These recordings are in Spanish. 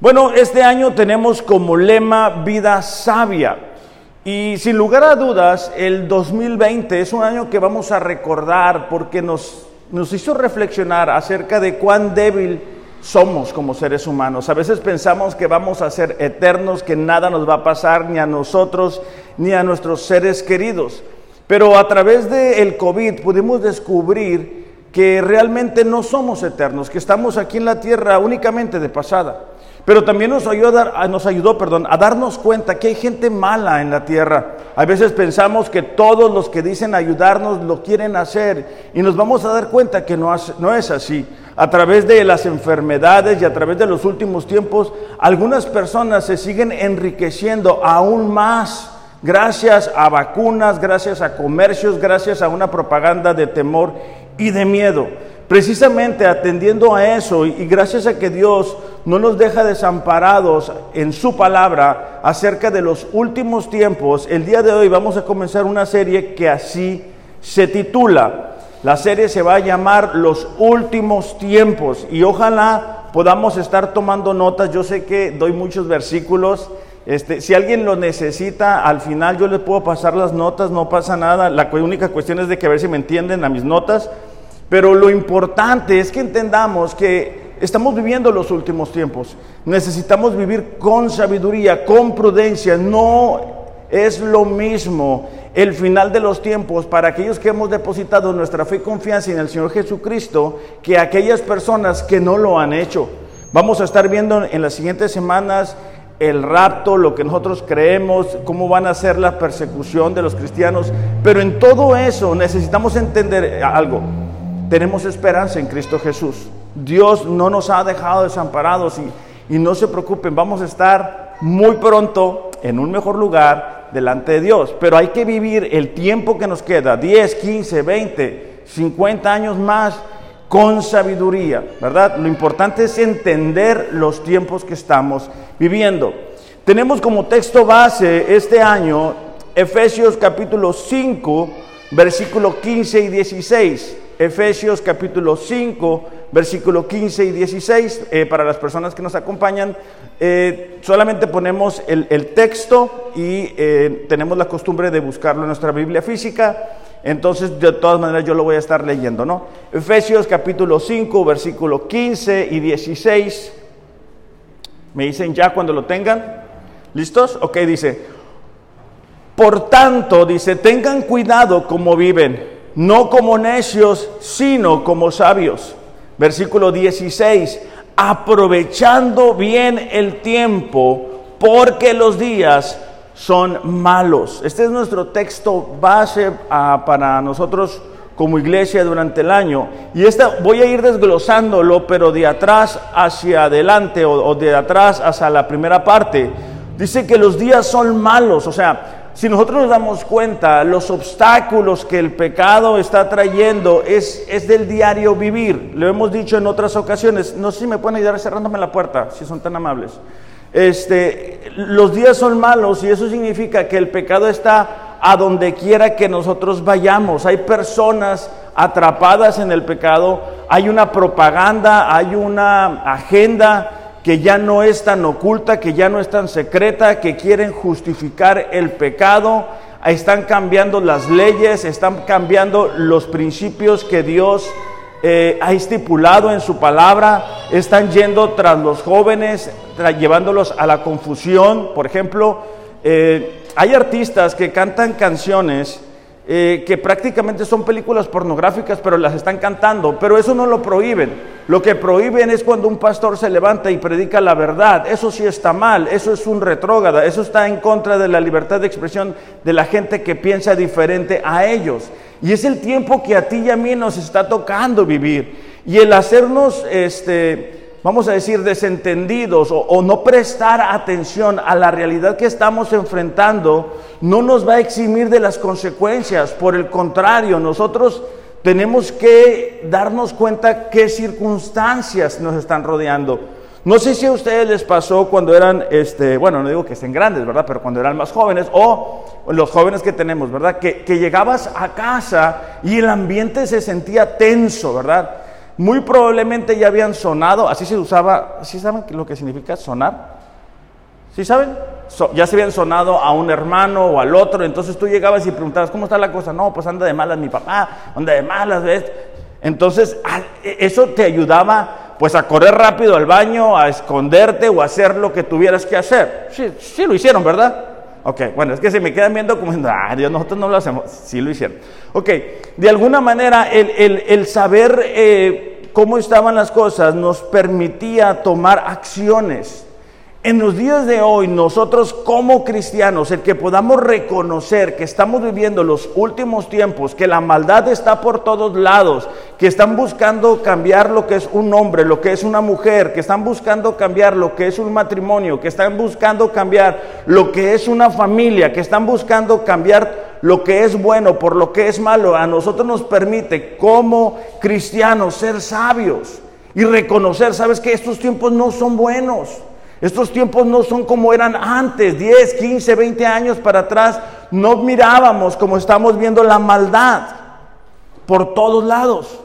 Bueno, este año tenemos como lema vida sabia. Y sin lugar a dudas, el 2020 es un año que vamos a recordar porque nos, nos hizo reflexionar acerca de cuán débil somos como seres humanos. A veces pensamos que vamos a ser eternos, que nada nos va a pasar ni a nosotros ni a nuestros seres queridos. Pero a través del COVID pudimos descubrir que realmente no somos eternos, que estamos aquí en la tierra únicamente de pasada. Pero también nos ayudó, a, nos ayudó perdón, a darnos cuenta que hay gente mala en la tierra. A veces pensamos que todos los que dicen ayudarnos lo quieren hacer y nos vamos a dar cuenta que no es así. A través de las enfermedades y a través de los últimos tiempos, algunas personas se siguen enriqueciendo aún más gracias a vacunas, gracias a comercios, gracias a una propaganda de temor y de miedo. Precisamente atendiendo a eso y gracias a que Dios no nos deja desamparados en su palabra acerca de los últimos tiempos, el día de hoy vamos a comenzar una serie que así se titula. La serie se va a llamar Los últimos tiempos y ojalá podamos estar tomando notas. Yo sé que doy muchos versículos. Este, si alguien lo necesita, al final yo les puedo pasar las notas, no pasa nada. La única cuestión es de que a ver si me entienden a mis notas. Pero lo importante es que entendamos que estamos viviendo los últimos tiempos. Necesitamos vivir con sabiduría, con prudencia. No es lo mismo el final de los tiempos para aquellos que hemos depositado nuestra fe y confianza en el Señor Jesucristo que aquellas personas que no lo han hecho. Vamos a estar viendo en las siguientes semanas el rapto, lo que nosotros creemos, cómo van a ser la persecución de los cristianos. Pero en todo eso necesitamos entender algo tenemos esperanza en Cristo Jesús. Dios no nos ha dejado desamparados y, y no se preocupen, vamos a estar muy pronto en un mejor lugar delante de Dios. Pero hay que vivir el tiempo que nos queda, 10, 15, 20, 50 años más, con sabiduría, ¿verdad? Lo importante es entender los tiempos que estamos viviendo. Tenemos como texto base este año Efesios capítulo 5, versículo 15 y 16. Efesios capítulo 5, versículo 15 y 16. Eh, para las personas que nos acompañan, eh, solamente ponemos el, texto y eh, tenemos la costumbre de buscarlo en nuestra Biblia física. Entonces, de todas maneras, yo lo voy a estar leyendo, ¿no? Efesios capítulo 5, versículo 15 y 16. Me dicen ya cuando lo tengan. ¿Listos? Ok, dice. Por tanto, dice, tengan cuidado como viven no como necios, sino como sabios. Versículo 16, aprovechando bien el tiempo, porque los días son malos. Este es nuestro texto base ah, para nosotros como iglesia durante el año. Y esta voy a ir desglosándolo, pero de atrás hacia adelante o, o de atrás hacia la primera parte. Dice que los días son malos, o sea, si nosotros nos damos cuenta, los obstáculos que el pecado está trayendo es, es del diario vivir. Lo hemos dicho en otras ocasiones. No sé si me pueden ayudar cerrándome la puerta, si son tan amables. Este, los días son malos y eso significa que el pecado está a donde quiera que nosotros vayamos. Hay personas atrapadas en el pecado, hay una propaganda, hay una agenda que ya no es tan oculta, que ya no es tan secreta, que quieren justificar el pecado, están cambiando las leyes, están cambiando los principios que Dios eh, ha estipulado en su palabra, están yendo tras los jóvenes, llevándolos a la confusión. Por ejemplo, eh, hay artistas que cantan canciones eh, que prácticamente son películas pornográficas, pero las están cantando, pero eso no lo prohíben. Lo que prohíben es cuando un pastor se levanta y predica la verdad. Eso sí está mal, eso es un retrógrada, eso está en contra de la libertad de expresión de la gente que piensa diferente a ellos. Y es el tiempo que a ti y a mí nos está tocando vivir. Y el hacernos, este, vamos a decir, desentendidos o, no prestar atención a la realidad que estamos enfrentando, no nos va a eximir de las consecuencias. Por el contrario, nosotros tenemos que darnos cuenta qué circunstancias nos están rodeando. No sé si a ustedes les pasó cuando eran, este, bueno, no digo que estén grandes, ¿verdad? Pero cuando eran más jóvenes o los jóvenes que tenemos, ¿verdad? Que, que llegabas a casa y el ambiente se sentía tenso, ¿verdad? muy probablemente ya habían sonado, así se usaba, ¿sí saben lo que significa sonar? ¿Sí saben? ya se habían sonado a un hermano o al otro, entonces tú llegabas y preguntabas, ¿cómo está la cosa? No, pues anda de malas mi papá, anda de malas, ¿ves? Entonces, e, eso te ayudaba pues a correr rápido al baño, a esconderte o a hacer lo que tuvieras que hacer. Sí, sí lo hicieron, ¿verdad? Ok, bueno, es que se me quedan viendo como, ah, Dios, nosotros no lo hacemos. Sí lo hicieron. Ok, de alguna manera el, saber eh, cómo estaban las cosas nos permitía tomar acciones. En los días de hoy, nosotros como cristianos, el que podamos reconocer que estamos viviendo los últimos tiempos, que la maldad está por todos lados, que están buscando cambiar lo que es un hombre, lo que es una mujer, que están buscando cambiar lo que es un matrimonio, que están buscando cambiar lo que es una familia, que están buscando cambiar lo que es bueno por lo que es malo, a nosotros nos permite como cristianos ser sabios y reconocer, sabes que estos tiempos no son buenos. Estos tiempos no son como eran antes, 10, 15, 20 años para atrás. No mirábamos como estamos viendo la maldad por todos lados.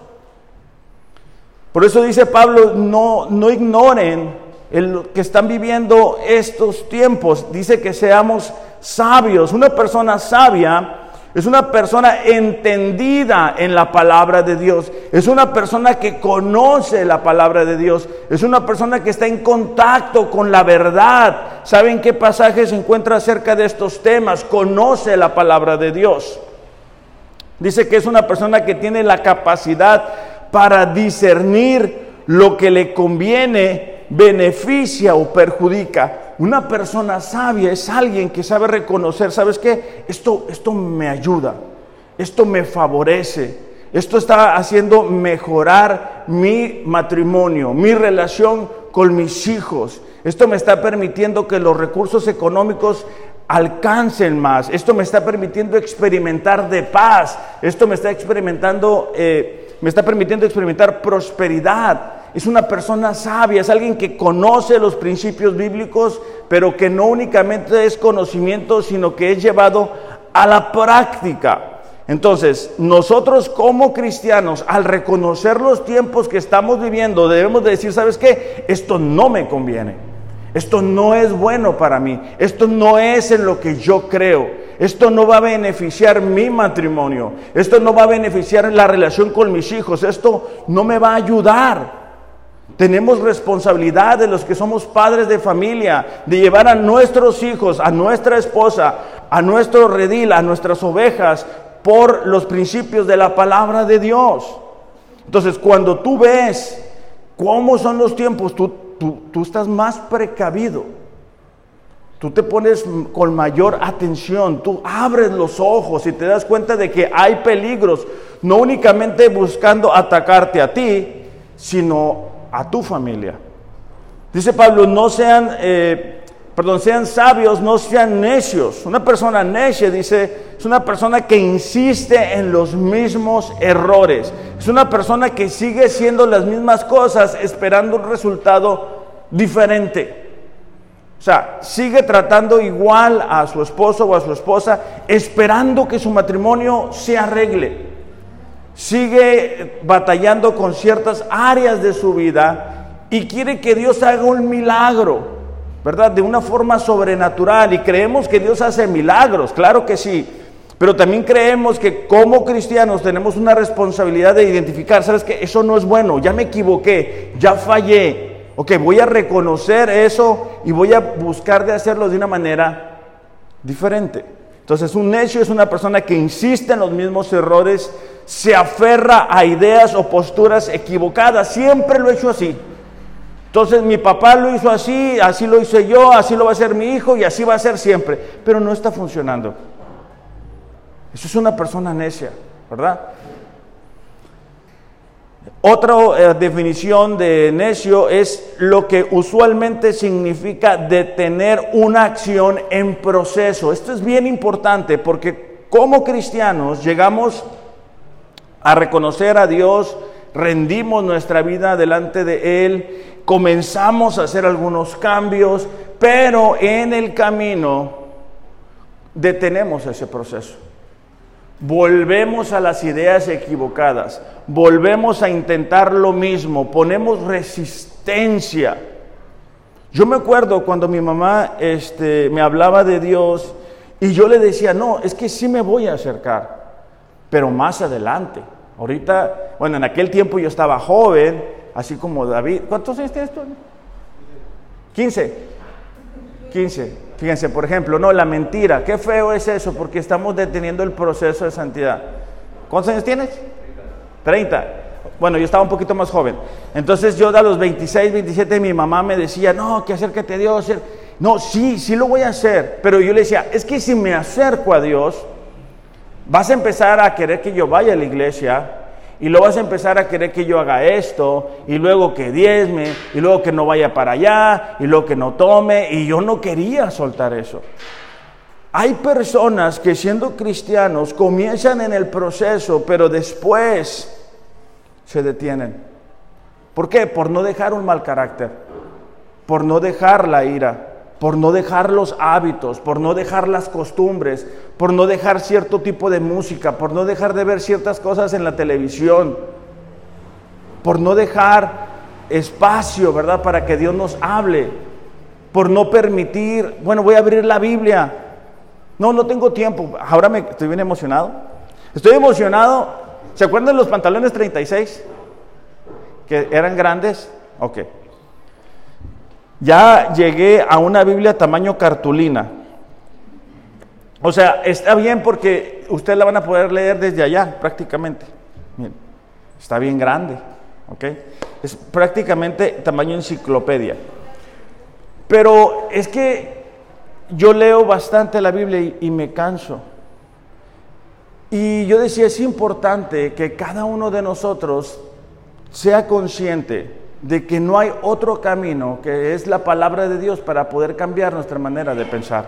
Por eso dice Pablo, no, no ignoren el que están viviendo estos tiempos. Dice que seamos sabios. Una persona sabia es una persona entendida en la palabra de Dios. Es una persona que conoce la palabra de Dios. Es una persona que está en contacto con la verdad. ¿Saben qué pasaje se encuentra acerca de estos temas? Conoce la palabra de Dios. Dice que es una persona que tiene la capacidad para discernir lo que le conviene, beneficia o perjudica. Una persona sabia es alguien que sabe reconocer, ¿sabes qué? Esto, esto me ayuda, esto me favorece, esto está haciendo mejorar mi matrimonio, mi relación con mis hijos. Esto me está permitiendo que los recursos económicos alcancen más. Esto me está permitiendo experimentar de paz. Esto me está experimentando, eh, me está permitiendo experimentar prosperidad es una persona sabia, es alguien que conoce los principios bíblicos, pero que no únicamente es conocimiento, sino que es llevado a la práctica. Entonces, nosotros como cristianos, al reconocer los tiempos que estamos viviendo, debemos decir, ¿sabes qué? Esto no me conviene. Esto no es bueno para mí. Esto no es en lo que yo creo. Esto no va a beneficiar mi matrimonio. Esto no va a beneficiar la relación con mis hijos. Esto no me va a ayudar. Tenemos responsabilidad de los que somos padres de familia, de llevar a nuestros hijos, a nuestra esposa, a nuestro redil, a nuestras ovejas, por los principios de la palabra de Dios. Entonces, cuando tú ves cómo son los tiempos, tú, tú, estás más precavido. Tú te pones con mayor atención, tú abres los ojos y te das cuenta de que hay peligros, no únicamente buscando atacarte a ti, sino a tu familia. Dice Pablo, no sean, eh, perdón, sean sabios, no sean necios. Una persona necia, dice, es una persona que insiste en los mismos errores. Es una persona que sigue siendo las mismas cosas esperando un resultado diferente. O sea, sigue tratando igual a su esposo o a su esposa, esperando que su matrimonio se arregle sigue batallando con ciertas áreas de su vida y quiere que Dios haga un milagro, ¿verdad? De una forma sobrenatural. Y creemos que Dios hace milagros, claro que sí. Pero también creemos que como cristianos tenemos una responsabilidad de identificar, ¿sabes que Eso no es bueno, ya me equivoqué, ya fallé. Ok, voy a reconocer eso y voy a buscar de hacerlo de una manera diferente. Entonces, un necio es una persona que insiste en los mismos errores, se aferra a ideas o posturas equivocadas. Siempre lo he hecho así. Entonces, mi papá lo hizo así, así lo hice yo, así lo va a hacer mi hijo y así va a ser siempre. Pero no está funcionando. Eso es una persona necia, ¿verdad? Otra eh, definición de necio es lo que usualmente significa detener una acción en proceso. Esto es bien importante porque como cristianos llegamos a reconocer a Dios, rendimos nuestra vida delante de Él, comenzamos a hacer algunos cambios, pero en el camino detenemos ese proceso. Volvemos a las ideas equivocadas, volvemos a intentar lo mismo, ponemos resistencia. Yo me acuerdo cuando mi mamá este, me hablaba de Dios y yo le decía, no, es que sí me voy a acercar, pero más adelante. Ahorita, bueno, en aquel tiempo yo estaba joven, así como David. ¿Cuántos años tienes tú? 15. 15. Fíjense, por ejemplo, no, la mentira. Qué feo es eso, porque estamos deteniendo el proceso de santidad. ¿Cuántos años tienes? 30. Bueno, yo estaba un poquito más joven. Entonces yo a los 26, 27, mi mamá me decía, no, que acércate a Dios. No, sí, sí lo voy a hacer. Pero yo le decía, es que si me acerco a Dios, vas a empezar a querer que yo vaya a la iglesia, y luego vas a empezar a querer que yo haga esto, y luego que diezme, y luego que no vaya para allá, y luego que no tome, y yo no quería soltar eso. Hay personas que siendo cristianos comienzan en el proceso, pero después se detienen. ¿Por qué? Por no dejar un mal carácter, por no dejar la ira, por no dejar los hábitos, por no dejar las costumbres, por no dejar cierto tipo de música, por no dejar de ver ciertas cosas en la televisión, por no dejar espacio, ¿verdad?, para que Dios nos hable, por no permitir, bueno, voy a abrir la Biblia. No, no tengo tiempo. Ahora me estoy bien emocionado. Estoy emocionado. ¿Se acuerdan los pantalones 36? Que eran grandes. Ok. Ya llegué a una Biblia tamaño cartulina. O sea, está bien porque ustedes la van a poder leer desde allá prácticamente. está bien grande, ¿ok? Es prácticamente tamaño enciclopedia. Pero es que yo leo bastante la Biblia y, y me canso. Y yo decía, es importante que cada uno de nosotros sea consciente de que no hay otro camino que es la palabra de Dios para poder cambiar nuestra manera de pensar.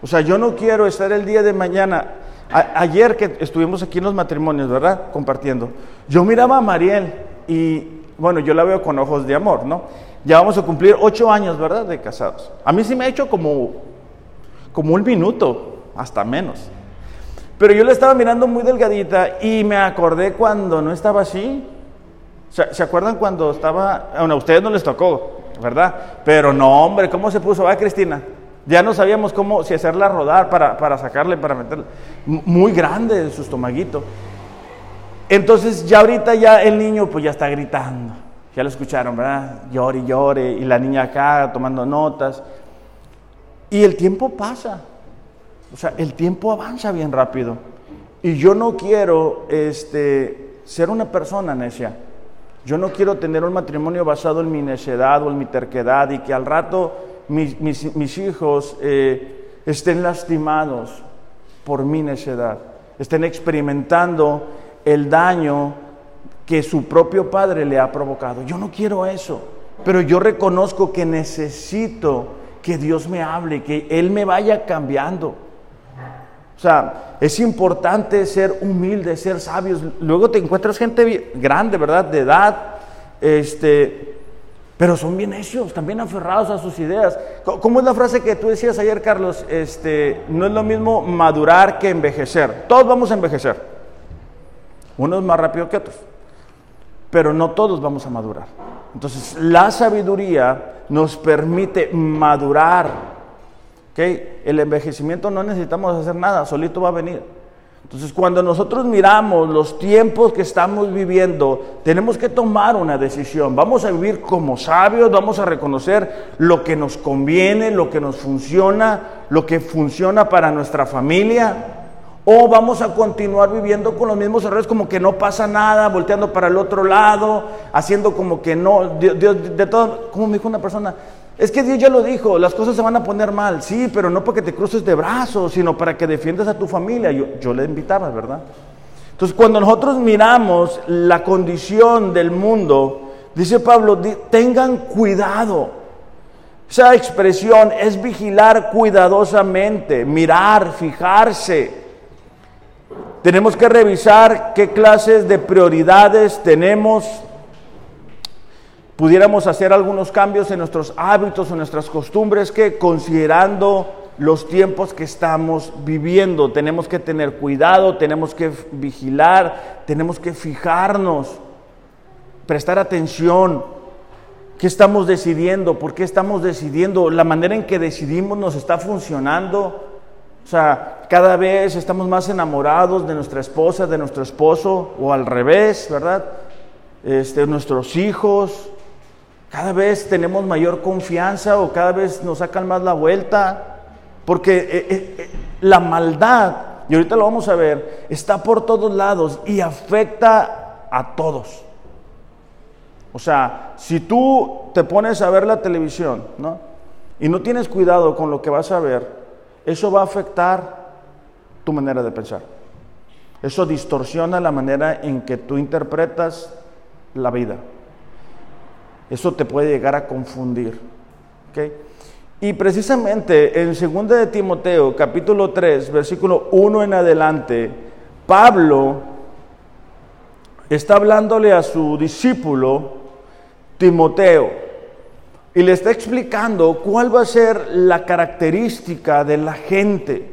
O sea, yo no quiero estar el día de mañana. ayer que estuvimos aquí en los matrimonios, ¿verdad? Compartiendo. Yo miraba a Mariel y, bueno, yo la veo con ojos de amor, ¿no? Ya vamos a cumplir ocho años, ¿verdad? De casados. A mí sí me ha hecho como, como un minuto, hasta menos. Pero yo la estaba mirando muy delgadita y me acordé cuando no estaba así. ¿Se, acuerdan cuando estaba, bueno, a ustedes no les tocó, ¿verdad? Pero no, hombre, ¿cómo se puso? Va, Cristina. Ya no sabíamos cómo, si hacerla rodar para, para sacarle, para meterla. Muy grande su estomaguito. Entonces ya ahorita ya el niño pues ya está gritando. Ya lo escucharon, ¿verdad? Llore y llore. Y la niña acá tomando notas. Y el tiempo pasa. O sea, el tiempo avanza bien rápido. Y yo no quiero este, ser una persona necia. Yo no quiero tener un matrimonio basado en mi necedad o en mi terquedad y que al rato mis, hijos eh, estén lastimados por mi necedad, estén experimentando el daño que su propio padre le ha provocado. Yo no quiero eso, pero yo reconozco que necesito que Dios me hable, que Él me vaya cambiando. O sea, es importante ser humilde, ser sabios. Luego te encuentras gente grande, ¿verdad? De edad, este, pero son bien necios, también aferrados a sus ideas. ¿Cómo es la frase que tú decías ayer, Carlos? Este, no es lo mismo madurar que envejecer. Todos vamos a envejecer. Unos más rápido que otros. Pero no todos vamos a madurar. Entonces, la sabiduría nos permite madurar el envejecimiento no necesitamos hacer nada, solito va a venir. Entonces, cuando nosotros miramos los tiempos que estamos viviendo, tenemos que tomar una decisión. Vamos a vivir como sabios, vamos a reconocer lo que nos conviene, lo que nos funciona, lo que funciona para nuestra familia, o vamos a continuar viviendo con los mismos errores como que no pasa nada, volteando para el otro lado, haciendo como que no, de todo, como me dijo una persona, es que Dios ya lo dijo, las cosas se van a poner mal, sí, pero no porque te cruces de brazos, sino para que defiendas a tu familia. Yo, yo le invitaba, ¿verdad? Entonces, cuando nosotros miramos la condición del mundo, dice Pablo, tengan cuidado. Esa expresión es vigilar cuidadosamente, mirar, fijarse. Tenemos que revisar qué clases de prioridades tenemos pudiéramos hacer algunos cambios en nuestros hábitos, en nuestras costumbres que considerando los tiempos que estamos viviendo. Tenemos que tener cuidado, tenemos que vigilar, tenemos que fijarnos, prestar atención. ¿Qué estamos decidiendo? ¿Por qué estamos decidiendo? ¿La manera en que decidimos nos está funcionando? O sea, cada vez estamos más enamorados de nuestra esposa, de nuestro esposo, o al revés, ¿verdad? Este, nuestros hijos. Cada vez tenemos mayor confianza o cada vez nos sacan más la vuelta. Porque eh, eh, eh, la maldad, y ahorita lo vamos a ver, está por todos lados y afecta a todos. O sea, si tú te pones a ver la televisión, ¿no? Y no tienes cuidado con lo que vas a ver, eso va a afectar tu manera de pensar. Eso distorsiona la manera en que tú interpretas la vida. Eso te puede llegar a confundir. Y precisamente en 2 de Timoteo, capítulo 3, versículo 1 en adelante, Pablo está hablándole a su discípulo Timoteo y le está explicando cuál va a ser la característica de la gente.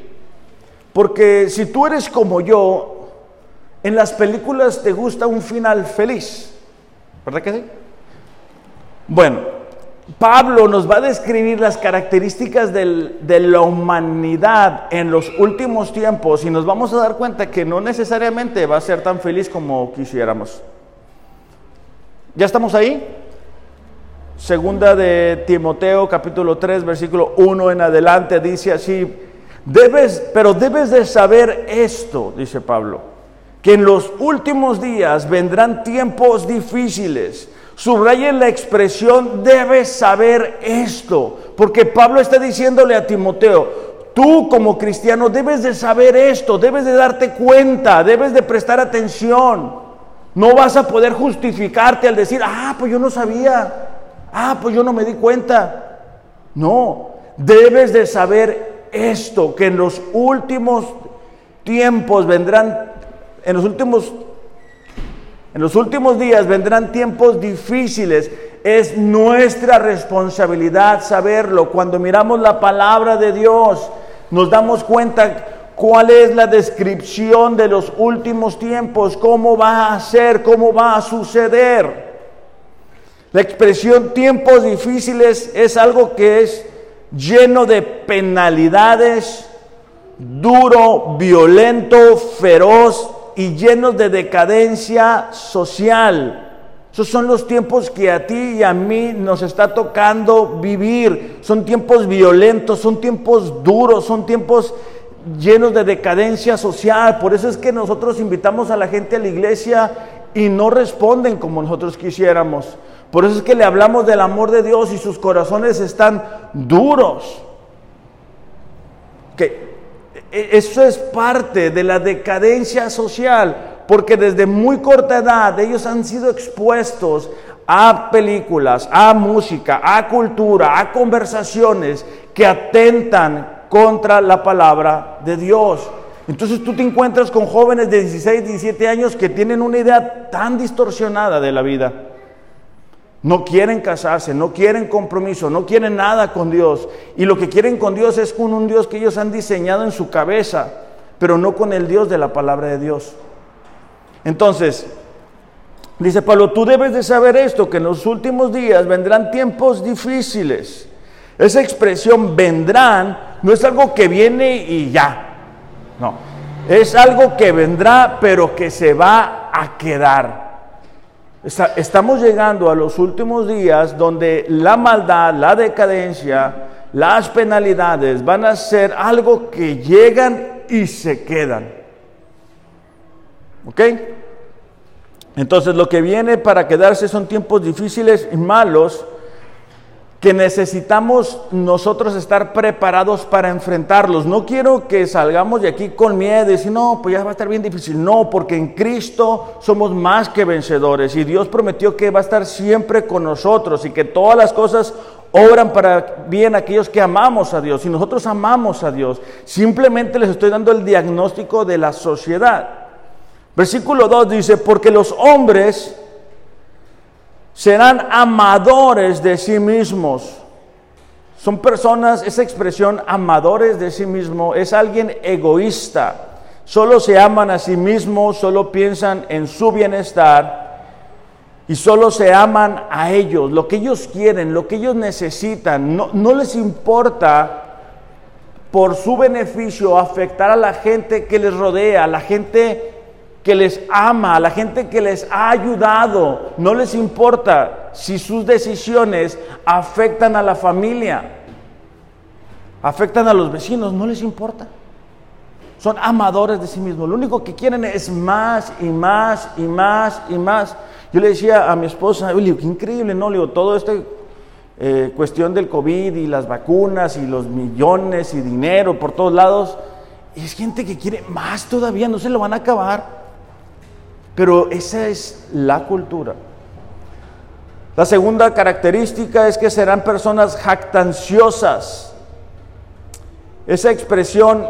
Porque si tú eres como yo, en las películas te gusta un final feliz, ¿verdad que sí? Bueno, Pablo nos va a describir las características de la humanidad en los últimos tiempos y nos vamos a dar cuenta que no necesariamente va a ser tan feliz como quisiéramos. ¿Ya estamos ahí? Segunda de Timoteo capítulo 3 versículo 1 en adelante dice así, debes, pero debes de saber esto, dice Pablo, que en los últimos días vendrán tiempos difíciles. Subrayen la expresión, debes saber esto, porque Pablo está diciéndole a Timoteo, tú como cristiano debes de saber esto, debes de darte cuenta, debes de prestar atención. No vas a poder justificarte al decir, ah, pues yo no sabía. Ah, pues yo no me di cuenta. No, debes de saber esto, que en los últimos tiempos vendrán, en los últimos, en los últimos días vendrán tiempos difíciles. Es nuestra responsabilidad saberlo. Cuando miramos la palabra de Dios, nos damos cuenta cuál es la descripción de los últimos tiempos, cómo va a ser, cómo va a suceder. La expresión tiempos difíciles es algo que es lleno de penalidades, duro, violento, feroz y lleno de decadencia social. Esos son los tiempos que a ti y a mí nos está tocando vivir. Son tiempos violentos, son tiempos duros, son tiempos llenos de decadencia social. Por eso es que nosotros invitamos a la gente a la iglesia y no responden como nosotros quisiéramos. Por eso es que le hablamos del amor de Dios y sus corazones están duros. Eso es parte de la decadencia social, porque desde muy corta edad ellos han sido expuestos a películas, a música, a cultura, a conversaciones que atentan contra la palabra de Dios. Entonces tú te encuentras con jóvenes de 16, 17 años que tienen una idea tan distorsionada de la vida no quieren casarse, no quieren compromiso, no quieren nada con Dios. Y lo que quieren con Dios es con un Dios que ellos han diseñado en su cabeza, pero no con el Dios de la palabra de Dios. Entonces, dice Pablo, tú debes de saber esto, que en los últimos días vendrán tiempos difíciles. Esa expresión vendrán no es algo que viene y ya. No, es algo que vendrá, pero que se va a quedar. Estamos llegando a los últimos días donde la maldad, la decadencia, las penalidades van a ser algo que llegan y se quedan. ¿Ok? Entonces lo que viene para quedarse son tiempos difíciles y malos que necesitamos nosotros estar preparados para enfrentarlos. No quiero que salgamos de aquí con miedo y decir, no, pues ya va a estar bien difícil. No, porque en Cristo somos más que vencedores y Dios prometió que va a estar siempre con nosotros y que todas las cosas obran para bien aquellos que amamos a Dios y nosotros amamos a Dios. Simplemente les estoy dando el diagnóstico de la sociedad. Versículo 2 dice, porque los hombres serán amadores de sí mismos, Son personas, esa expresión amadores de sí mismo, es alguien egoísta. Solo se aman a sí mismos, solo piensan en su bienestar y solo se aman a ellos, lo que ellos quieren, lo que ellos necesitan. No, no les importa por su beneficio afectar a la gente que les rodea, a la gente que les ama, a la gente que les ha ayudado. No les importa si sus decisiones afectan a la familia, afectan a los vecinos, no les importa. Son amadores de sí mismos. Lo único que quieren es más y más y más y más. Yo le decía a mi esposa, qué increíble, ¿no? Le digo, todo este eh, cuestión del COVID y las vacunas y los millones y dinero por todos lados. es gente que quiere más todavía, no se lo van a acabar. Pero esa es la cultura. La segunda característica es que serán personas jactanciosas. Esa expresión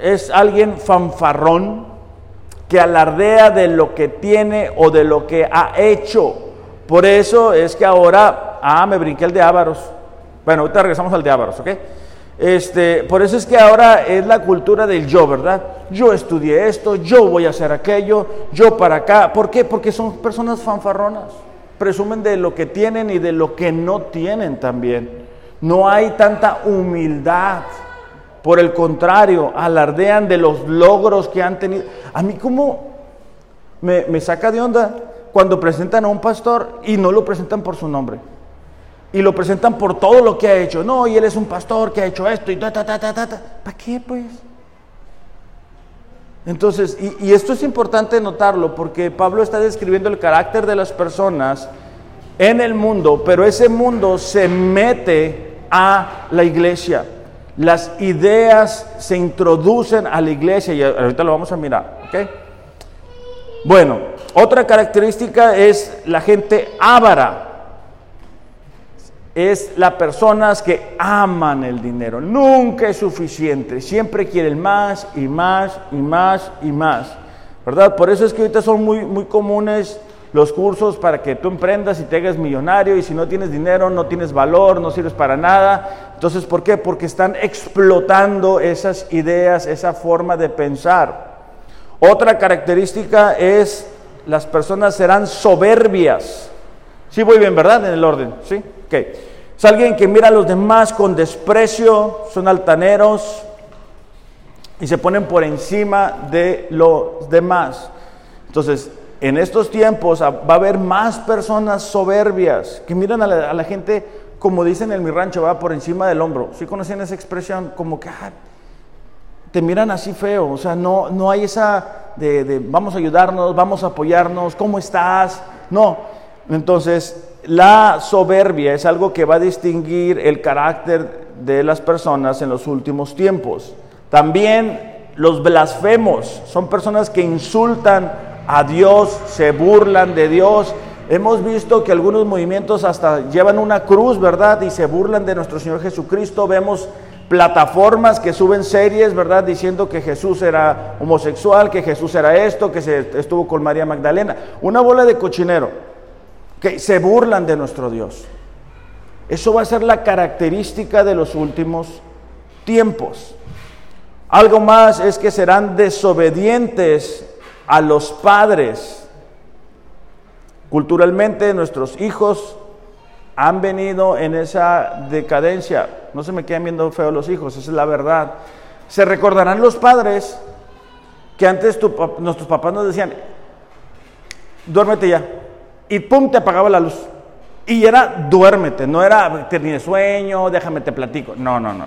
es alguien fanfarrón que alardea de lo que tiene o de lo que ha hecho. Por eso es que ahora, ah, me brinqué el de Ávaros. Bueno, ahorita regresamos al de Ávaros, ¿ok? Este, por eso es que ahora es la cultura del yo, ¿verdad? Yo estudié esto, yo voy a hacer aquello, yo para acá. ¿Por qué? Porque son personas fanfarronas. Presumen de lo que tienen y de lo que no tienen también. No hay tanta humildad. Por el contrario, alardean de los logros que han tenido. A mí como me, me saca de onda cuando presentan a un pastor y no lo presentan por su nombre y lo presentan por todo lo que ha hecho. No, y él es un pastor que ha hecho esto y ta, ta, ta, ta, ta. ¿Para qué, pues? Entonces, y, esto es importante notarlo porque Pablo está describiendo el carácter de las personas en el mundo, pero ese mundo se mete a la iglesia. Las ideas se introducen a la iglesia y ahorita lo vamos a mirar, ¿ok? Bueno, otra característica es la gente ávara es las personas que aman el dinero. Nunca es suficiente. Siempre quieren más y más y más y más. ¿Verdad? Por eso es que ahorita son muy, muy comunes los cursos para que tú emprendas y te hagas millonario y si no tienes dinero, no tienes valor, no sirves para nada. Entonces, ¿por qué? Porque están explotando esas ideas, esa forma de pensar. Otra característica es las personas serán soberbias. Sí voy bien, ¿verdad? En el orden, ¿sí? Es alguien que mira a los demás con desprecio, son altaneros y se ponen por encima de los demás. Entonces, en estos tiempos va a haber más personas soberbias que miran a la, gente, como dicen en mi rancho, va por encima del hombro. ¿Sí conocen esa expresión? Como que ah, te miran así feo. O sea, no, no hay esa de vamos a ayudarnos, vamos a apoyarnos, ¿cómo estás? No. Entonces, la soberbia es algo que va a distinguir el carácter de las personas en los últimos tiempos. También los blasfemos son personas que insultan a Dios, se burlan de Dios. Hemos visto que algunos movimientos hasta llevan una cruz, ¿verdad? Y se burlan de nuestro Señor Jesucristo. Vemos plataformas que suben series, ¿verdad? Diciendo que Jesús era homosexual, que Jesús era esto, que se estuvo con María Magdalena. Una bola de cochinero que se burlan de nuestro Dios. Eso va a ser la característica de los últimos tiempos. Algo más es que serán desobedientes a los padres. Culturalmente nuestros hijos han venido en esa decadencia. No se me quedan viendo feo los hijos, esa es la verdad. Se recordarán los padres que antes nuestros papás nos decían, duérmete ya, y pum, te apagaba la luz. Y era duérmete, no era tienes sueño, déjame te platico. No, no, no.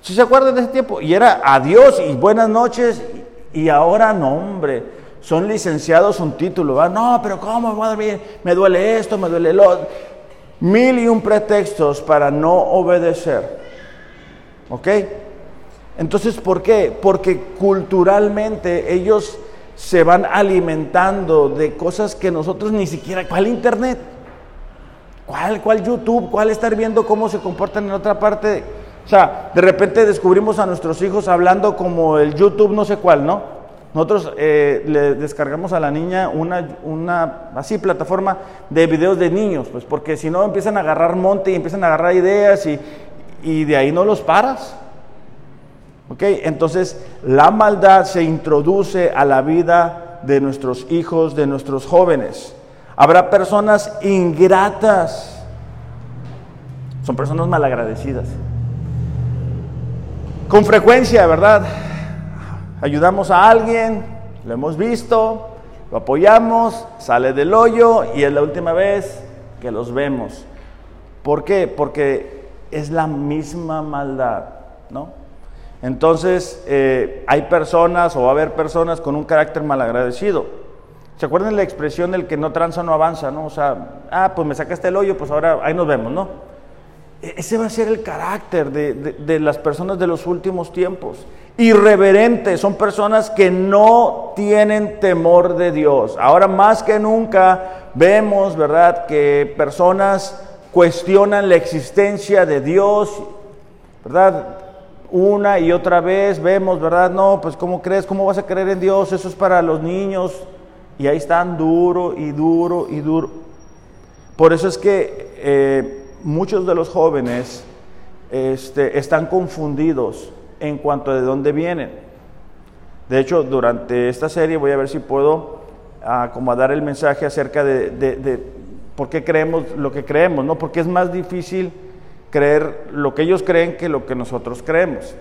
Si se acuerdan de ese tiempo, y era adiós y buenas noches, y ahora no, hombre, son licenciados un título. ¿va? No, pero ¿cómo me voy a dormir? Me duele esto, me duele lo otro. Mil y un pretextos para no obedecer. ¿Ok? Entonces, ¿por qué? Porque culturalmente ellos se van alimentando de cosas que nosotros ni siquiera, ¿cuál internet? ¿Cuál, cuál YouTube? ¿Cuál estar viendo cómo se comportan en otra parte? O sea, de repente descubrimos a nuestros hijos hablando como el YouTube no sé cuál, ¿no? Nosotros eh, le descargamos a la niña una, una así plataforma de videos de niños, pues porque si no empiezan a agarrar monte y empiezan a agarrar ideas y, y de ahí no los paras. ¿Ok? Entonces la maldad se introduce a la vida de nuestros hijos, de nuestros jóvenes. Habrá personas ingratas. Son personas malagradecidas. Con frecuencia, ¿verdad? Ayudamos a alguien, lo hemos visto, lo apoyamos, sale del hoyo y es la última vez que los vemos. ¿Por qué? Porque es la misma maldad, ¿no? Entonces, eh, hay personas o va a haber personas con un carácter malagradecido. ¿Se acuerdan la expresión del que no tranza no avanza, no? O sea, ah, pues me sacaste el hoyo, pues ahora ahí nos vemos, ¿no? E-, ese va a ser el carácter de, las personas de los últimos tiempos. Irreverentes, son personas que no tienen temor de Dios. Ahora más que nunca vemos, ¿verdad?, que personas cuestionan la existencia de Dios, ¿verdad? Una y otra vez vemos, ¿verdad? No, pues ¿cómo crees? ¿Cómo vas a creer en Dios? Eso es para los niños. Y ahí están duro y duro y duro. Por eso es que... Eh, muchos de los jóvenes este, están confundidos en cuanto a de dónde vienen. De hecho, durante esta serie voy a ver si puedo acomodar el mensaje acerca de, por qué creemos lo que creemos, ¿no? Porque es más difícil creer lo que ellos creen que lo que nosotros creemos.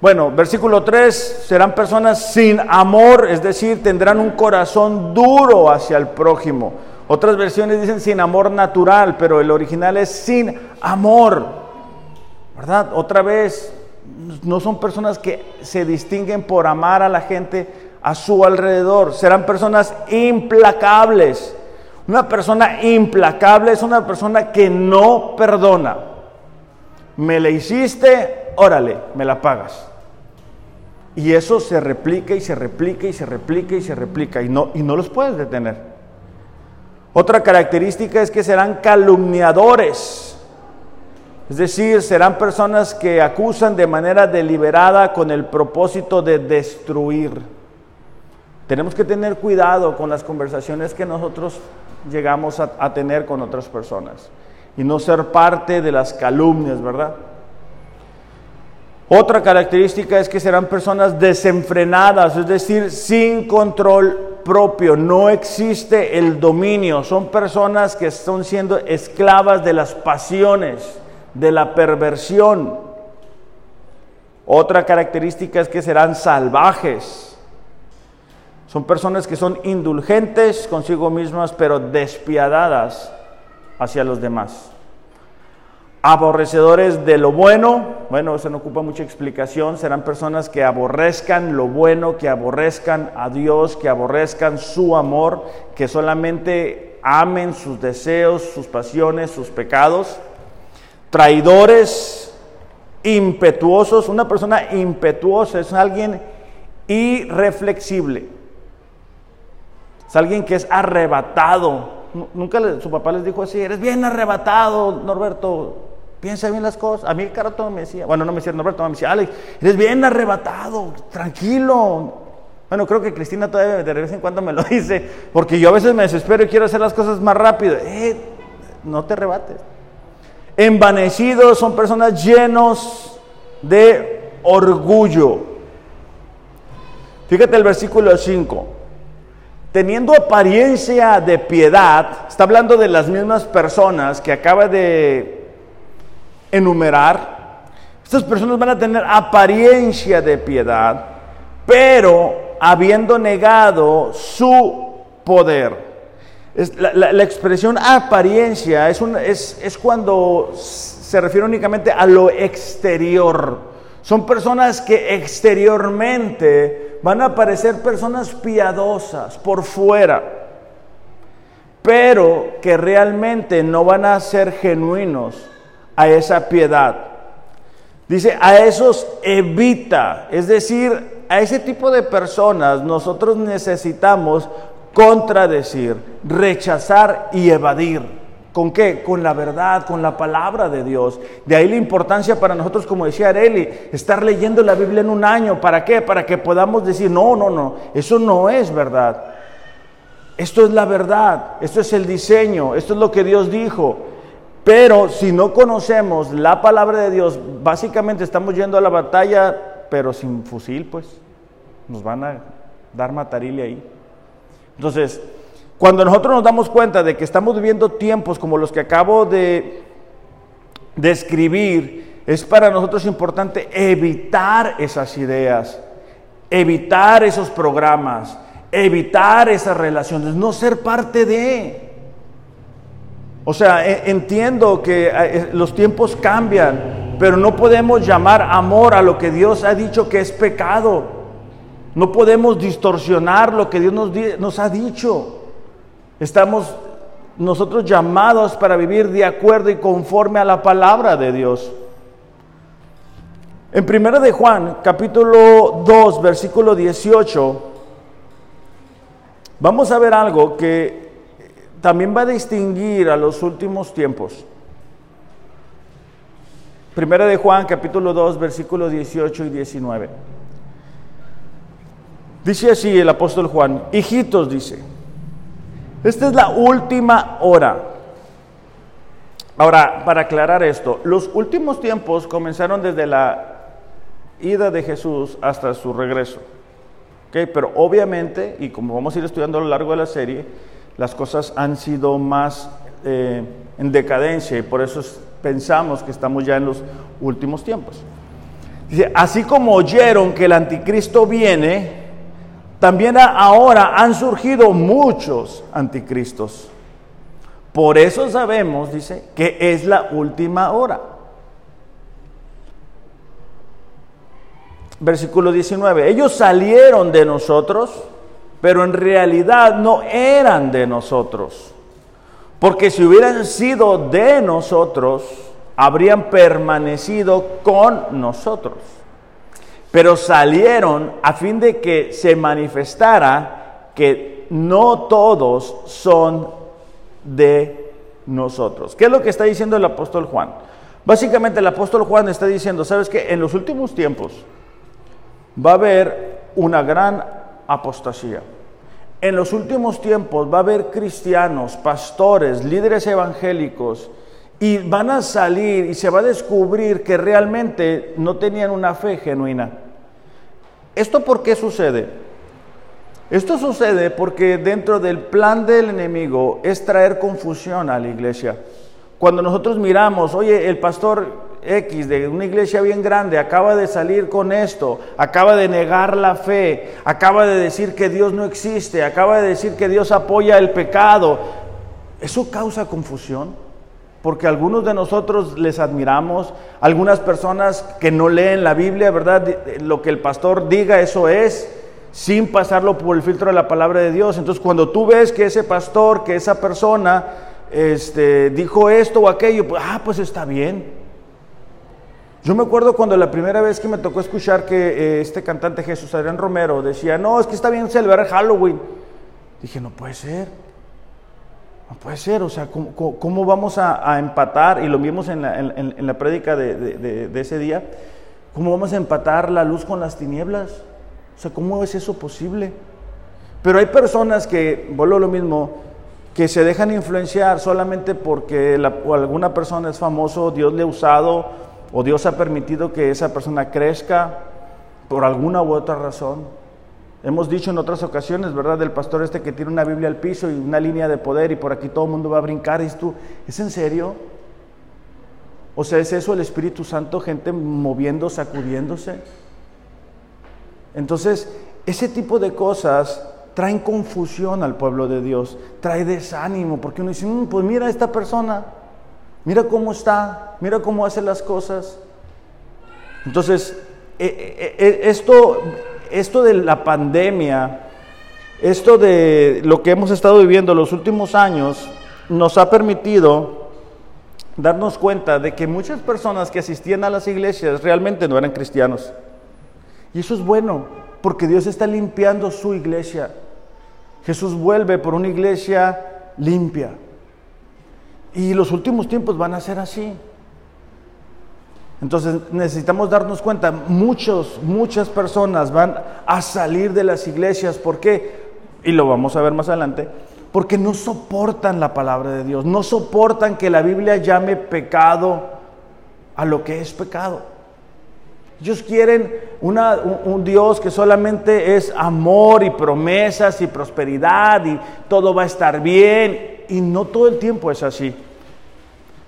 Bueno, versículo 3, serán personas sin amor, es decir, tendrán un corazón duro hacia el prójimo otras versiones dicen sin amor natural, pero el original es sin amor. ¿Verdad? Otra vez, no son personas que se distinguen por amar a la gente a su alrededor. Serán personas implacables. Una persona implacable es una persona que no perdona. Me la hiciste, órale, me la pagas. Y eso se replica y se replica y se replica y se replica y no, y no los puedes detener. Otra característica es que serán calumniadores, es decir, serán personas que acusan de manera deliberada con el propósito de destruir. Tenemos que tener cuidado con las conversaciones que nosotros llegamos a, tener con otras personas y no ser parte de las calumnias, ¿verdad? Otra característica es que serán personas desenfrenadas, es decir, sin control propio, no existe el dominio, son personas que están siendo esclavas de las pasiones, de la perversión. Otra característica es que serán salvajes. Son personas que son indulgentes consigo mismas, pero despiadadas hacia los demás aborrecedores de lo bueno, bueno, eso no ocupa mucha explicación, serán personas que aborrezcan lo bueno, que aborrezcan a Dios, que aborrezcan su amor, que solamente amen sus deseos, sus pasiones, sus pecados. Traidores, impetuosos, una persona impetuosa es alguien irreflexible, es alguien que es arrebatado. Nunca su papá les dijo así, eres bien arrebatado, Norberto, Piensa bien las cosas. A mí todo me decía, bueno, no me decía Norberto, me decía, Alex, eres bien arrebatado, tranquilo. Bueno, creo que Cristina todavía de vez en cuando me lo dice, porque yo a veces me desespero y quiero hacer las cosas más rápido. Eh, no te arrebates. Envanecidos son personas llenos de orgullo. Fíjate el versículo 5. Teniendo apariencia de piedad, está hablando de las mismas personas que acaba de enumerar. Estas personas van a tener apariencia de piedad, pero habiendo negado su poder. La, expresión apariencia es cuando se refiere únicamente a lo exterior. Son personas que exteriormente van a parecer personas piadosas por fuera, pero que realmente no van a ser genuinos a esa piedad. Dice, a esos evita, es decir, a ese tipo de personas nosotros necesitamos contradecir, rechazar y evadir. ¿Con qué? Con la verdad, con la palabra de Dios. De ahí la importancia para nosotros, como decía Areli, estar leyendo la Biblia en un año. ¿Para qué? Para que podamos decir, no, no, no, eso no es verdad. Esto es la verdad, esto es el diseño, esto es lo que Dios dijo. Pero si no conocemos la palabra de Dios, básicamente estamos yendo a la batalla, pero sin fusil, pues. Nos van a dar matarile ahí. Entonces, cuando nosotros nos damos cuenta de que estamos viviendo tiempos como los que acabo de describir, es para nosotros importante evitar esas ideas, evitar esos programas, evitar esas relaciones, no ser parte de. O sea, e, entiendo que eh, los tiempos cambian, pero no podemos llamar amor a lo que Dios ha dicho que es pecado. No podemos distorsionar lo que Dios nos ha dicho. Estamos nosotros llamados para vivir de acuerdo y conforme a la palabra de Dios. En 1 de Juan, capítulo 2, versículo 18, vamos a ver algo que también va a distinguir a los últimos tiempos. Primera de Juan, capítulo 2, versículos 18 y 19. Dice así el apóstol Juan, hijitos, dice, esta es la última hora. Ahora, para aclarar esto, los últimos tiempos comenzaron desde la ida de Jesús hasta su regreso. ¿Okay? Pero obviamente, y como vamos a ir estudiando a lo largo de la serie, las cosas han sido más eh, en decadencia y por eso pensamos que estamos ya en los últimos tiempos. Dice, así como oyeron que el anticristo viene, también ahora han surgido muchos anticristos. Por eso sabemos, dice, que es la última hora. Versículo 19. Ellos salieron de nosotros, pero en realidad no eran de nosotros. Porque si hubieran sido de nosotros, habrían permanecido con nosotros pero salieron a fin de que se manifestara que no todos son de nosotros. ¿Qué es lo que está diciendo el apóstol Juan? Básicamente el apóstol Juan está diciendo, ¿sabes qué? En los últimos tiempos va a haber una gran apostasía. En los últimos tiempos va a haber cristianos, pastores, líderes evangélicos, y van a salir y se va a descubrir que realmente no tenían una fe genuina. ¿Esto por qué sucede? Esto sucede porque dentro del plan del enemigo es traer confusión a la iglesia. Cuando nosotros miramos, oye, el pastor X de una iglesia bien grande acaba de salir con esto, acaba de negar la fe, acaba de decir que Dios no existe, acaba de decir que Dios apoya el pecado, eso causa confusión porque algunos de nosotros les admiramos, algunas personas que no leen la Biblia, ¿verdad? Lo que el pastor diga, eso es, sin pasarlo por el filtro de la palabra de Dios. Entonces, cuando tú ves que ese pastor, que esa persona, este, dijo esto o aquello, pues, ah, pues está bien. Yo me acuerdo cuando la primera vez que me tocó escuchar que eh, este cantante Jesús Adrián Romero decía, no, es que está bien celebrar Halloween. Dije, no puede ser. No puede ser, o sea, ¿cómo, vamos a, empatar? Y lo vimos en la, en, prédica de, ese día. ¿Cómo vamos a empatar la luz con las tinieblas? O sea, ¿cómo es eso posible? Pero hay personas que, vuelvo lo mismo, que se dejan influenciar solamente porque alguna persona es famoso, Dios le ha usado o Dios ha permitido que esa persona crezca por alguna u otra razón. Hemos dicho en otras ocasiones, ¿verdad? Del pastor este que tiene una Biblia al piso y una línea de poder y por aquí todo el mundo va a brincar. ¿Y tú, ¿es en serio? O sea, ¿es eso el Espíritu Santo, gente moviendo, sacudiéndose? Entonces, ese tipo de cosas traen confusión al pueblo de Dios, trae desánimo, porque uno dice, mm, pues mira a esta persona, mira cómo está, mira cómo hace las cosas. Entonces, eh, eh, eh, esto esto de la pandemia, esto de lo que hemos estado viviendo los últimos años, nos ha permitido darnos cuenta de que muchas personas que asistían a las iglesias realmente no eran cristianos. Y eso es bueno, porque Dios está limpiando su iglesia. Jesús vuelve por una iglesia limpia. Y los últimos tiempos van a ser así. Entonces necesitamos darnos cuenta, muchos, muchas personas van a salir de las iglesias. ¿Por qué? Y lo vamos a ver más adelante. porque no soportan la palabra de Dios, no soportan que la Biblia llame pecado a lo que es pecado. Ellos quieren una, un, Dios que solamente es amor y promesas y prosperidad y todo va a estar bien y no todo el tiempo es así.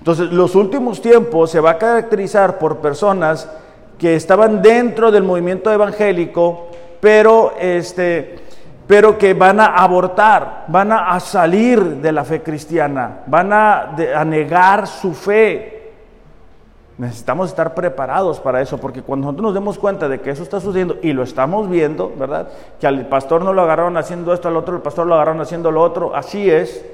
Entonces, los últimos tiempos se va a caracterizar por personas que estaban dentro del movimiento evangélico, pero este pero que van a abortar, van a, salir de la fe cristiana, van a, a negar su fe. Necesitamos estar preparados para eso, porque cuando nosotros nos demos cuenta de que eso está sucediendo y lo estamos viendo, ¿verdad? Que al pastor no lo agarraron haciendo esto, al otro el pastor lo agarraron haciendo lo otro, así es.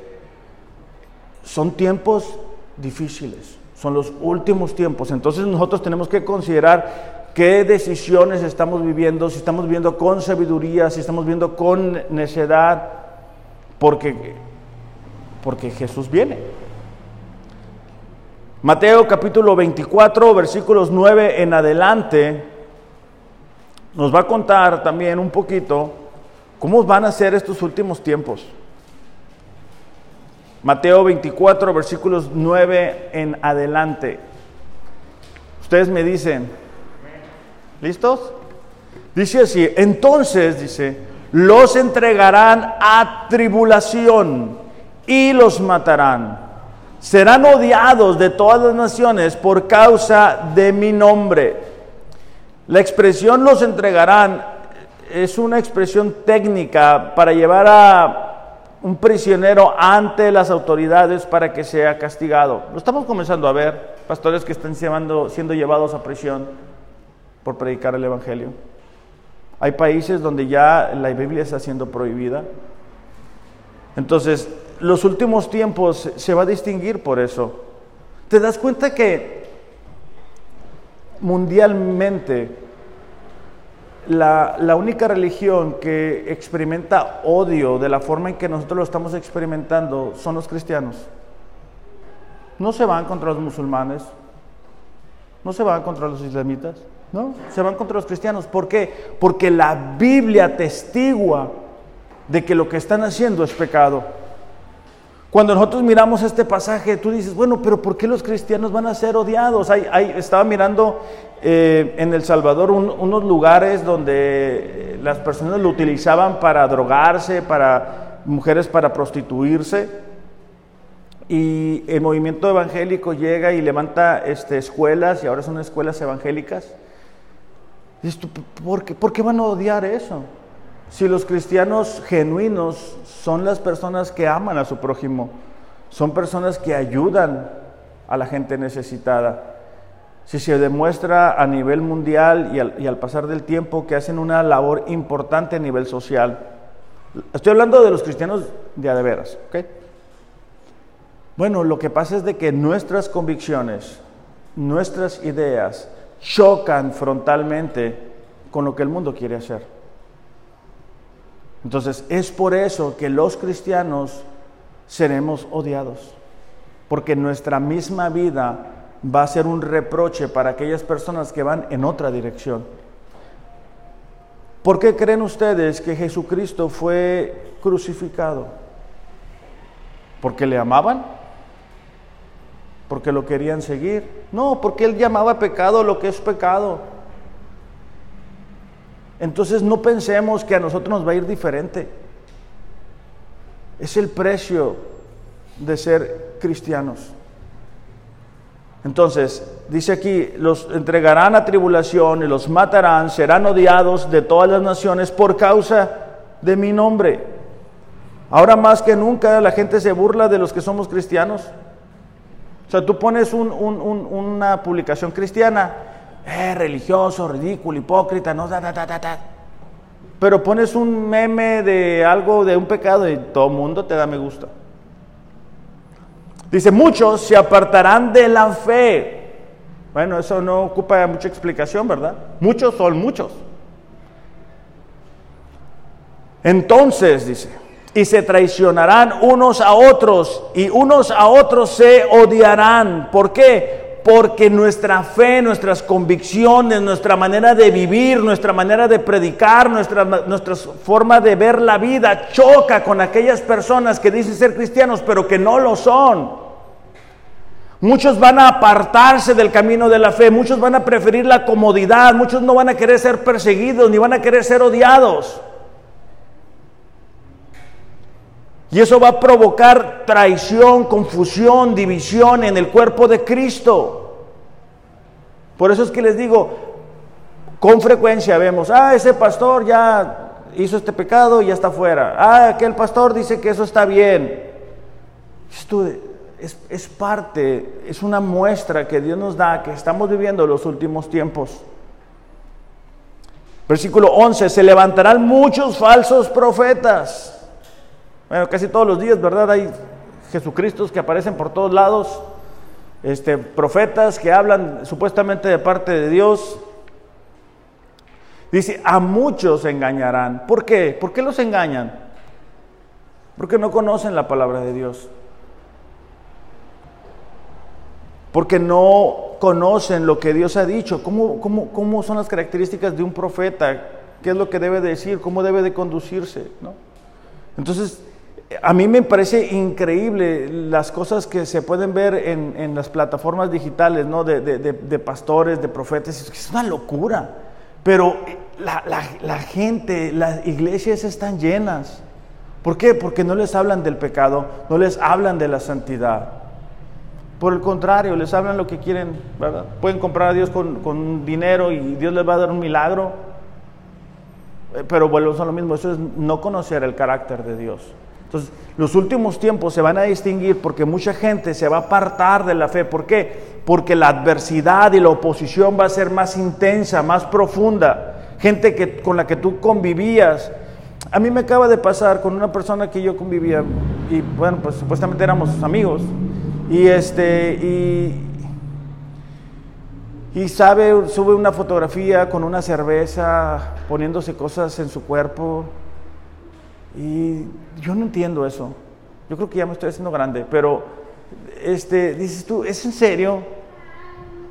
Son tiempos difíciles, son los últimos tiempos. Entonces nosotros tenemos que considerar qué decisiones estamos viviendo, si estamos viviendo con sabiduría, si estamos viviendo con necedad, porque, porque Jesús viene. Mateo capítulo 24, versículos 9 en adelante, nos va a contar también un poquito cómo van a ser estos últimos tiempos. Mateo 24, versículos 9 en adelante. Ustedes me dicen, ¿Listos? Dice así, entonces, dice, los entregarán a tribulación y los matarán. Serán odiados de todas las naciones por causa de mi nombre. La expresión los entregarán es una expresión técnica para llevar a un prisionero ante las autoridades para que sea castigado. Lo estamos comenzando a ver, pastores que están siendo llevados a prisión por predicar el Evangelio. Hay países donde ya la Biblia está siendo prohibida. Entonces, los últimos tiempos se va a distinguir por eso. ¿Te das cuenta que mundialmente la, única religión que experimenta odio de la forma en que nosotros lo estamos experimentando son los cristianos? No se van contra los musulmanes, no se van contra los islamitas, no, se van contra los cristianos. ¿Por qué? Porque la Biblia testigua de que lo que están haciendo es pecado. Cuando nosotros miramos este pasaje, tú dices, bueno, pero ¿por qué los cristianos van a ser odiados? estaba mirando eh, en El Salvador unos lugares donde las personas lo utilizaban para drogarse, para mujeres para prostituirse. Y el movimiento evangélico llega y levanta este, escuelas, y ahora son escuelas evangélicas ¿por qué, ¿por qué van a odiar eso? Si los cristianos genuinos son las personas que aman a su prójimo, son personas que ayudan a la gente necesitada. Si se demuestra a nivel mundial y al, pasar del tiempo que hacen una labor importante a nivel social. Estoy hablando de los cristianos de a de veras, ¿ok? Bueno, lo que pasa es de que nuestras convicciones, nuestras ideas, chocan frontalmente con lo que el mundo quiere hacer. Entonces es por eso que los cristianos seremos odiados, porque nuestra misma vida va a ser un reproche para aquellas personas que van en otra dirección. ¿Por qué creen ustedes que Jesucristo fue crucificado? ¿Porque le amaban? porque lo querían seguir. No, porque él llamaba pecado lo que es pecado. Entonces no pensemos que a nosotros nos va a ir diferente. Es el precio de ser cristianos. Entonces, dice aquí, los entregarán a tribulación y los matarán, serán odiados de todas las naciones por causa de mi nombre. Ahora más que nunca la gente se burla de los que somos cristianos. O sea, tú pones una publicación cristiana, eh, religioso, ridículo, hipócrita, no, da, da, da, da, Pero pones un meme de algo, de un pecado y todo el mundo te da me gusta. Dice, muchos se apartarán de la fe. Bueno, eso no ocupa mucha explicación, ¿verdad? Muchos son muchos. Entonces, dice, y se traicionarán unos a otros y unos a otros se odiarán. ¿Por qué? Porque nuestra fe, nuestras convicciones, nuestra manera de vivir, nuestra manera de predicar, nuestra, forma de ver la vida choca con aquellas personas que dicen ser cristianos pero que no lo son. Muchos van a apartarse del camino de la fe, muchos van a preferir la comodidad, muchos no van a querer ser perseguidos ni van a querer ser odiados. Y eso va a provocar traición, confusión, división en el cuerpo de Cristo. Por eso es que les digo, con frecuencia vemos, ah, ese pastor ya hizo este pecado y ya está fuera. Ah, aquel pastor dice que eso está bien. Esto es, parte, es una muestra que Dios nos da que estamos viviendo los últimos tiempos. Versículo 11, se levantarán muchos falsos profetas. Bueno, casi todos los días, ¿verdad? Hay Jesucristos que aparecen por todos lados, este, profetas que hablan supuestamente de parte de Dios. Dice, a muchos engañarán. ¿Por qué? ¿Por qué los engañan? Porque no conocen la palabra de Dios. porque no conocen lo que Dios ha dicho. ¿Cómo, cómo, son las características de un profeta? ¿Qué es lo que debe decir? ¿Cómo debe de conducirse? ¿no? Entonces, a mí me parece increíble las cosas que se pueden ver en, las plataformas digitales, ¿no? De, pastores, de profetas. Es una locura. Pero la, la gente, las iglesias están llenas. ¿Por qué? Porque no les hablan del pecado, no les hablan de la santidad. Por el contrario, les hablan lo que quieren, ¿verdad? Pueden comprar a Dios con, dinero y Dios les va a dar un milagro. Eh, pero vuelvo a lo mismo, eso es no conocer el carácter de Dios. Entonces, los últimos tiempos se van a distinguir porque mucha gente se va a apartar de la fe. ¿Por qué? Porque la adversidad y la oposición va a ser más intensa, más profunda. Gente que, con la que tú convivías. A mí me acaba de pasar con una persona que yo convivía y bueno, pues supuestamente éramos amigos. Y este, y, y sabe, sube una fotografía con una cerveza, poniéndose cosas en su cuerpo. Y yo no entiendo eso. Yo creo que ya me estoy haciendo grande, pero este, dices tú, ¿es en serio?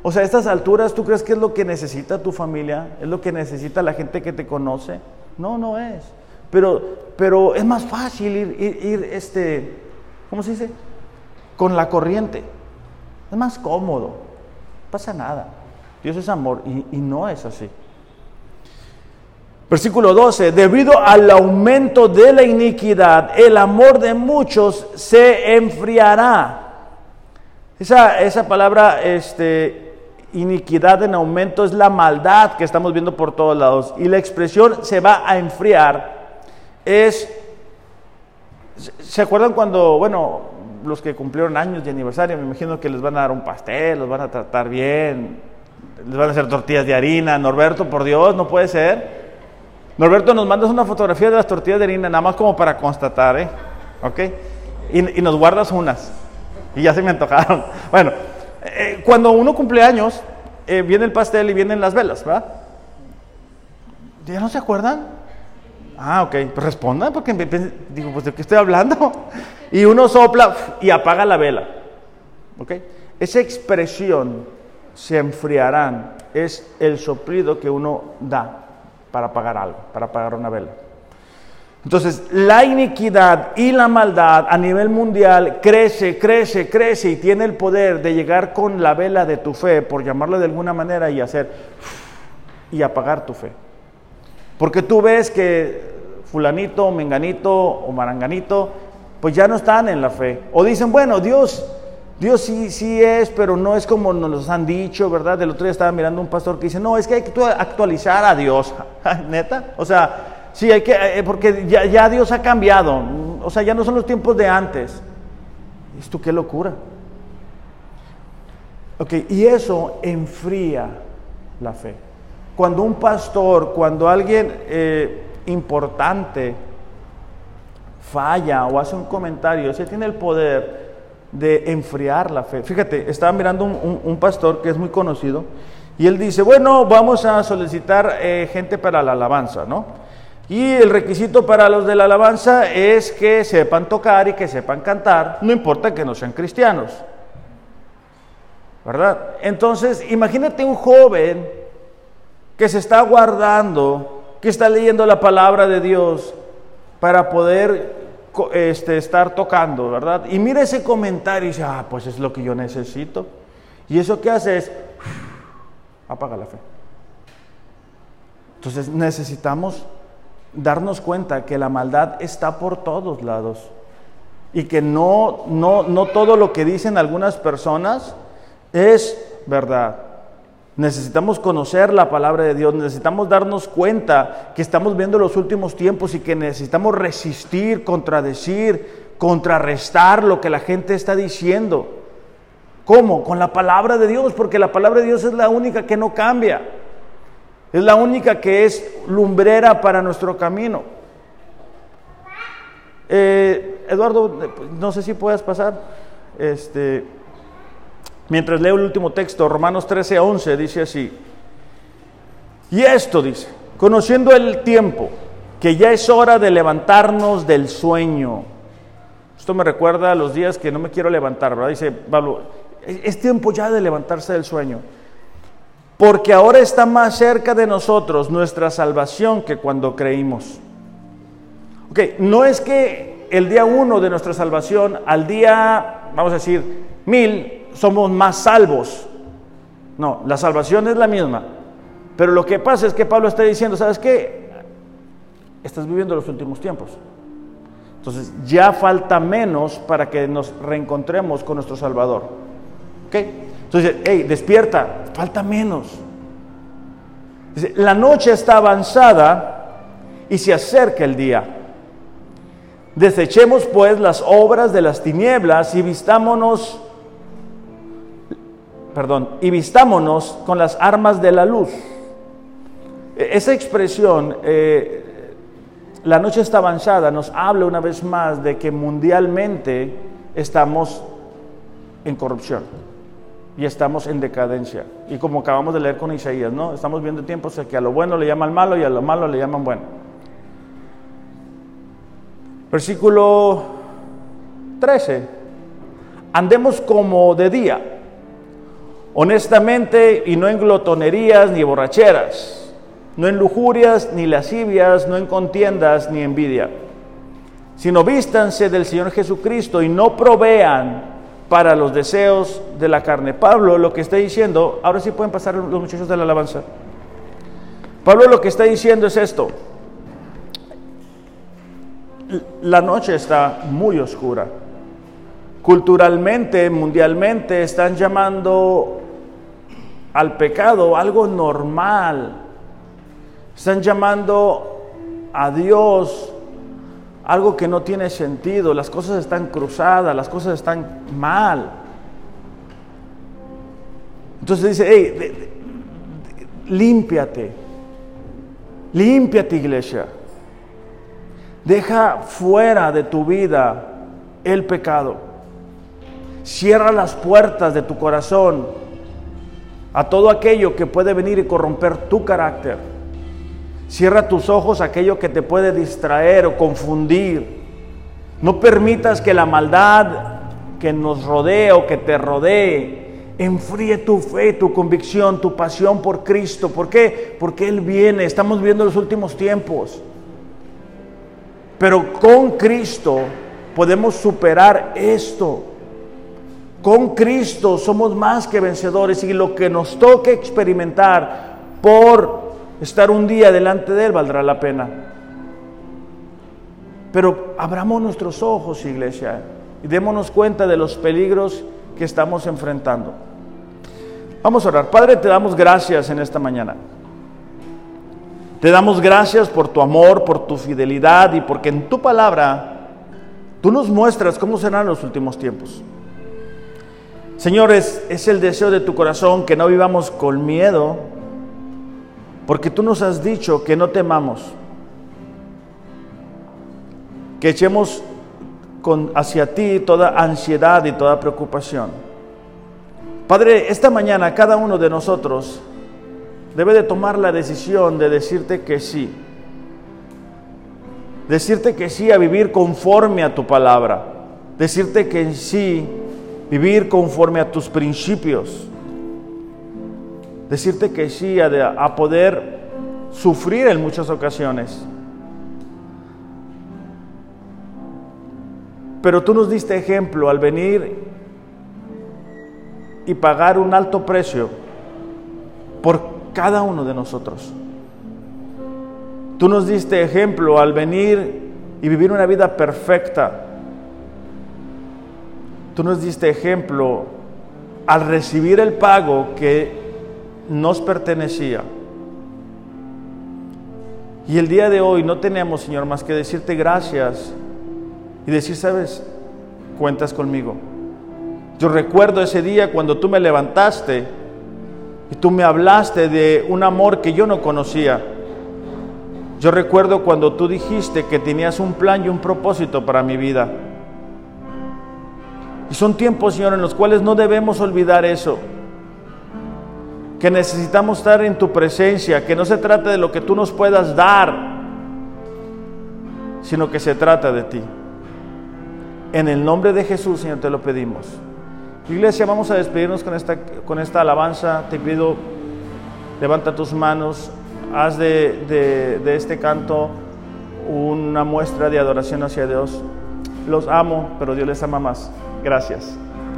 O sea, a estas alturas, ¿tú crees que es lo que necesita tu familia? ¿Es lo que necesita la gente que te conoce? No, no es. Pero, pero es más fácil ir, ir, ir este, ¿cómo se dice? con la corriente. Es más cómodo, no pasa nada. Dios es amor y, no es así. Versículo 12, debido al aumento de la iniquidad, el amor de muchos se enfriará. Esa, esa palabra, este, iniquidad en aumento, es la maldad que estamos viendo por todos lados. Y la expresión se va a enfriar es, ¿se acuerdan cuando, bueno, los que cumplieron años de aniversario, me imagino que les van a dar un pastel, los van a tratar bien, les van a hacer tortillas de harina. Norberto, por Dios, no puede ser. Norberto, nos mandas una fotografía de las tortillas de harina, nada más como para constatar, ¿eh? ¿Ok? Y, nos guardas unas. Y ya se me antojaron. Bueno, eh, cuando uno cumple años, eh, viene el pastel y vienen las velas, ¿verdad? ¿Ya no se acuerdan? Ah, ok, pues responda, porque digo, pues de qué estoy hablando. Y uno sopla y apaga la vela. ¿Ok? Esa expresión, se enfriarán, es el soplido que uno da para apagar algo, para apagar una vela. Entonces, la iniquidad y la maldad a nivel mundial crece, crece, crece y tiene el poder de llegar con la vela de tu fe, por llamarlo de alguna manera, y hacer y apagar tu fe. Porque tú ves que fulanito, menganito o maranganito, pues ya no están en la fe. O dicen, bueno, Dios, Dios sí, sí es, pero no es como nos han dicho, ¿verdad? El otro día estaba mirando un pastor que dice, no, es que hay que actualizar a Dios. ¿Neta? O sea, sí, hay que, eh, porque ya, ya Dios ha cambiado. O sea, ya no son los tiempos de antes. Esto qué locura. Ok, y eso enfría la fe. Cuando un pastor, cuando alguien eh, importante falla o hace un comentario, ese tiene el poder de enfriar la fe. Fíjate, estaba mirando un, pastor que es muy conocido y él dice, bueno, vamos a solicitar eh, gente para la alabanza, ¿no? Y el requisito para los de la alabanza es que sepan tocar y que sepan cantar, no importa que no sean cristianos. ¿verdad? Entonces, imagínate un joven que se está guardando, que está leyendo la palabra de Dios para poder este, estar tocando, ¿verdad? Y mira ese comentario y dice, ah, pues es lo que yo necesito. Y eso que hace es, apaga la fe. Entonces necesitamos darnos cuenta que la maldad está por todos lados y que no, no, no todo lo que dicen algunas personas es verdad. Necesitamos conocer la palabra de Dios, necesitamos darnos cuenta que estamos viendo los últimos tiempos y que necesitamos resistir, contradecir, contrarrestar lo que la gente está diciendo. ¿Cómo? Con la palabra de Dios, porque la palabra de Dios es la única que no cambia. Es la única que es lumbrera para nuestro camino. Eh, Eduardo, no sé si puedas pasar. Este, Mientras leo el último texto, Romanos 13, 11, dice así. Y esto dice, conociendo el tiempo, que ya es hora de levantarnos del sueño. Esto me recuerda a los días que no me quiero levantar, ¿verdad? Dice Pablo, es tiempo ya de levantarse del sueño. Porque ahora está más cerca de nosotros nuestra salvación que cuando creímos. Ok, no es que el día uno de nuestra salvación al día, vamos a decir, mil, somos más salvos. No, la salvación es la misma. Pero lo que pasa es que Pablo está diciendo, ¿sabes qué? Estás viviendo los últimos tiempos. Entonces ya falta menos para que nos reencontremos con nuestro Salvador. ¿Ok? Entonces, hey, despierta, falta menos. La noche está avanzada y se acerca el día. Desechemos pues las obras de las tinieblas y vistámonos perdón, y vistámonos con las armas de la luz. E-, esa expresión, eh, la noche está avanzada, nos habla una vez más de que mundialmente estamos en corrupción y estamos en decadencia. Y como acabamos de leer con Isaías, ¿no? Estamos viendo tiempos en que a lo bueno le llaman malo y a lo malo le llaman bueno. Versículo 13. Andemos como de día honestamente y no en glotonerías ni borracheras, no en lujurias ni lascivias, no en contiendas ni envidia, sino vístanse del Señor Jesucristo y no provean para los deseos de la carne. Pablo lo que está diciendo, ahora sí pueden pasar los muchachos de la alabanza. Pablo lo que está diciendo es esto. La noche está muy oscura. Culturalmente, mundialmente, están llamando al pecado algo normal. Están llamando a Dios algo que no tiene sentido. Las cosas están cruzadas, las cosas están mal. Entonces dice, hey, límpiate, límpiate iglesia. Deja fuera de tu vida el pecado. Cierra las puertas de tu corazón a todo aquello que puede venir y corromper tu carácter. Cierra tus ojos a aquello que te puede distraer o confundir. No permitas que la maldad que nos rodee o que te rodee enfríe tu fe, tu convicción, tu pasión por Cristo. ¿Por qué? Porque Él viene, estamos viendo los últimos tiempos. Pero con Cristo podemos superar esto. Con Cristo somos más que vencedores y lo que nos toque experimentar por estar un día delante de Él valdrá la pena. Pero abramos nuestros ojos, iglesia, y démonos cuenta de los peligros que estamos enfrentando. Vamos a orar. Padre, te damos gracias en esta mañana. Te damos gracias por tu amor, por tu fidelidad y porque en tu palabra tú nos muestras cómo serán los últimos tiempos. Señores, es el deseo de tu corazón que no vivamos con miedo, porque tú nos has dicho que no temamos, que echemos hacia ti toda ansiedad y toda preocupación. Padre, esta mañana cada uno de nosotros debe de tomar la decisión de decirte que sí. Decirte que sí a vivir conforme a tu palabra. Decirte que sí vivir conforme a tus principios. decirte que sí, a, poder sufrir en muchas ocasiones. Pero tú nos diste ejemplo al venir y pagar un alto precio por cada uno de nosotros. Tú nos diste ejemplo al venir y vivir una vida perfecta. Tú nos diste ejemplo al recibir el pago que nos pertenecía. Y el día de hoy no tenemos, Señor, más que decirte gracias y decir, sabes, cuentas conmigo. Yo recuerdo ese día cuando tú me levantaste y tú me hablaste de un amor que yo no conocía. Yo recuerdo cuando tú dijiste que tenías un plan y un propósito para mi vida. Y son tiempos, Señor, en los cuales no debemos olvidar eso. Que necesitamos estar en tu presencia, que no se trata de lo que tú nos puedas dar, sino que se trata de ti. En el nombre de Jesús, Señor, te lo pedimos. Iglesia, vamos a despedirnos con esta, con esta alabanza. Te pido, levanta tus manos, haz de, de este canto una muestra de adoración hacia Dios. Los amo, pero Dios les ama más. Gracias.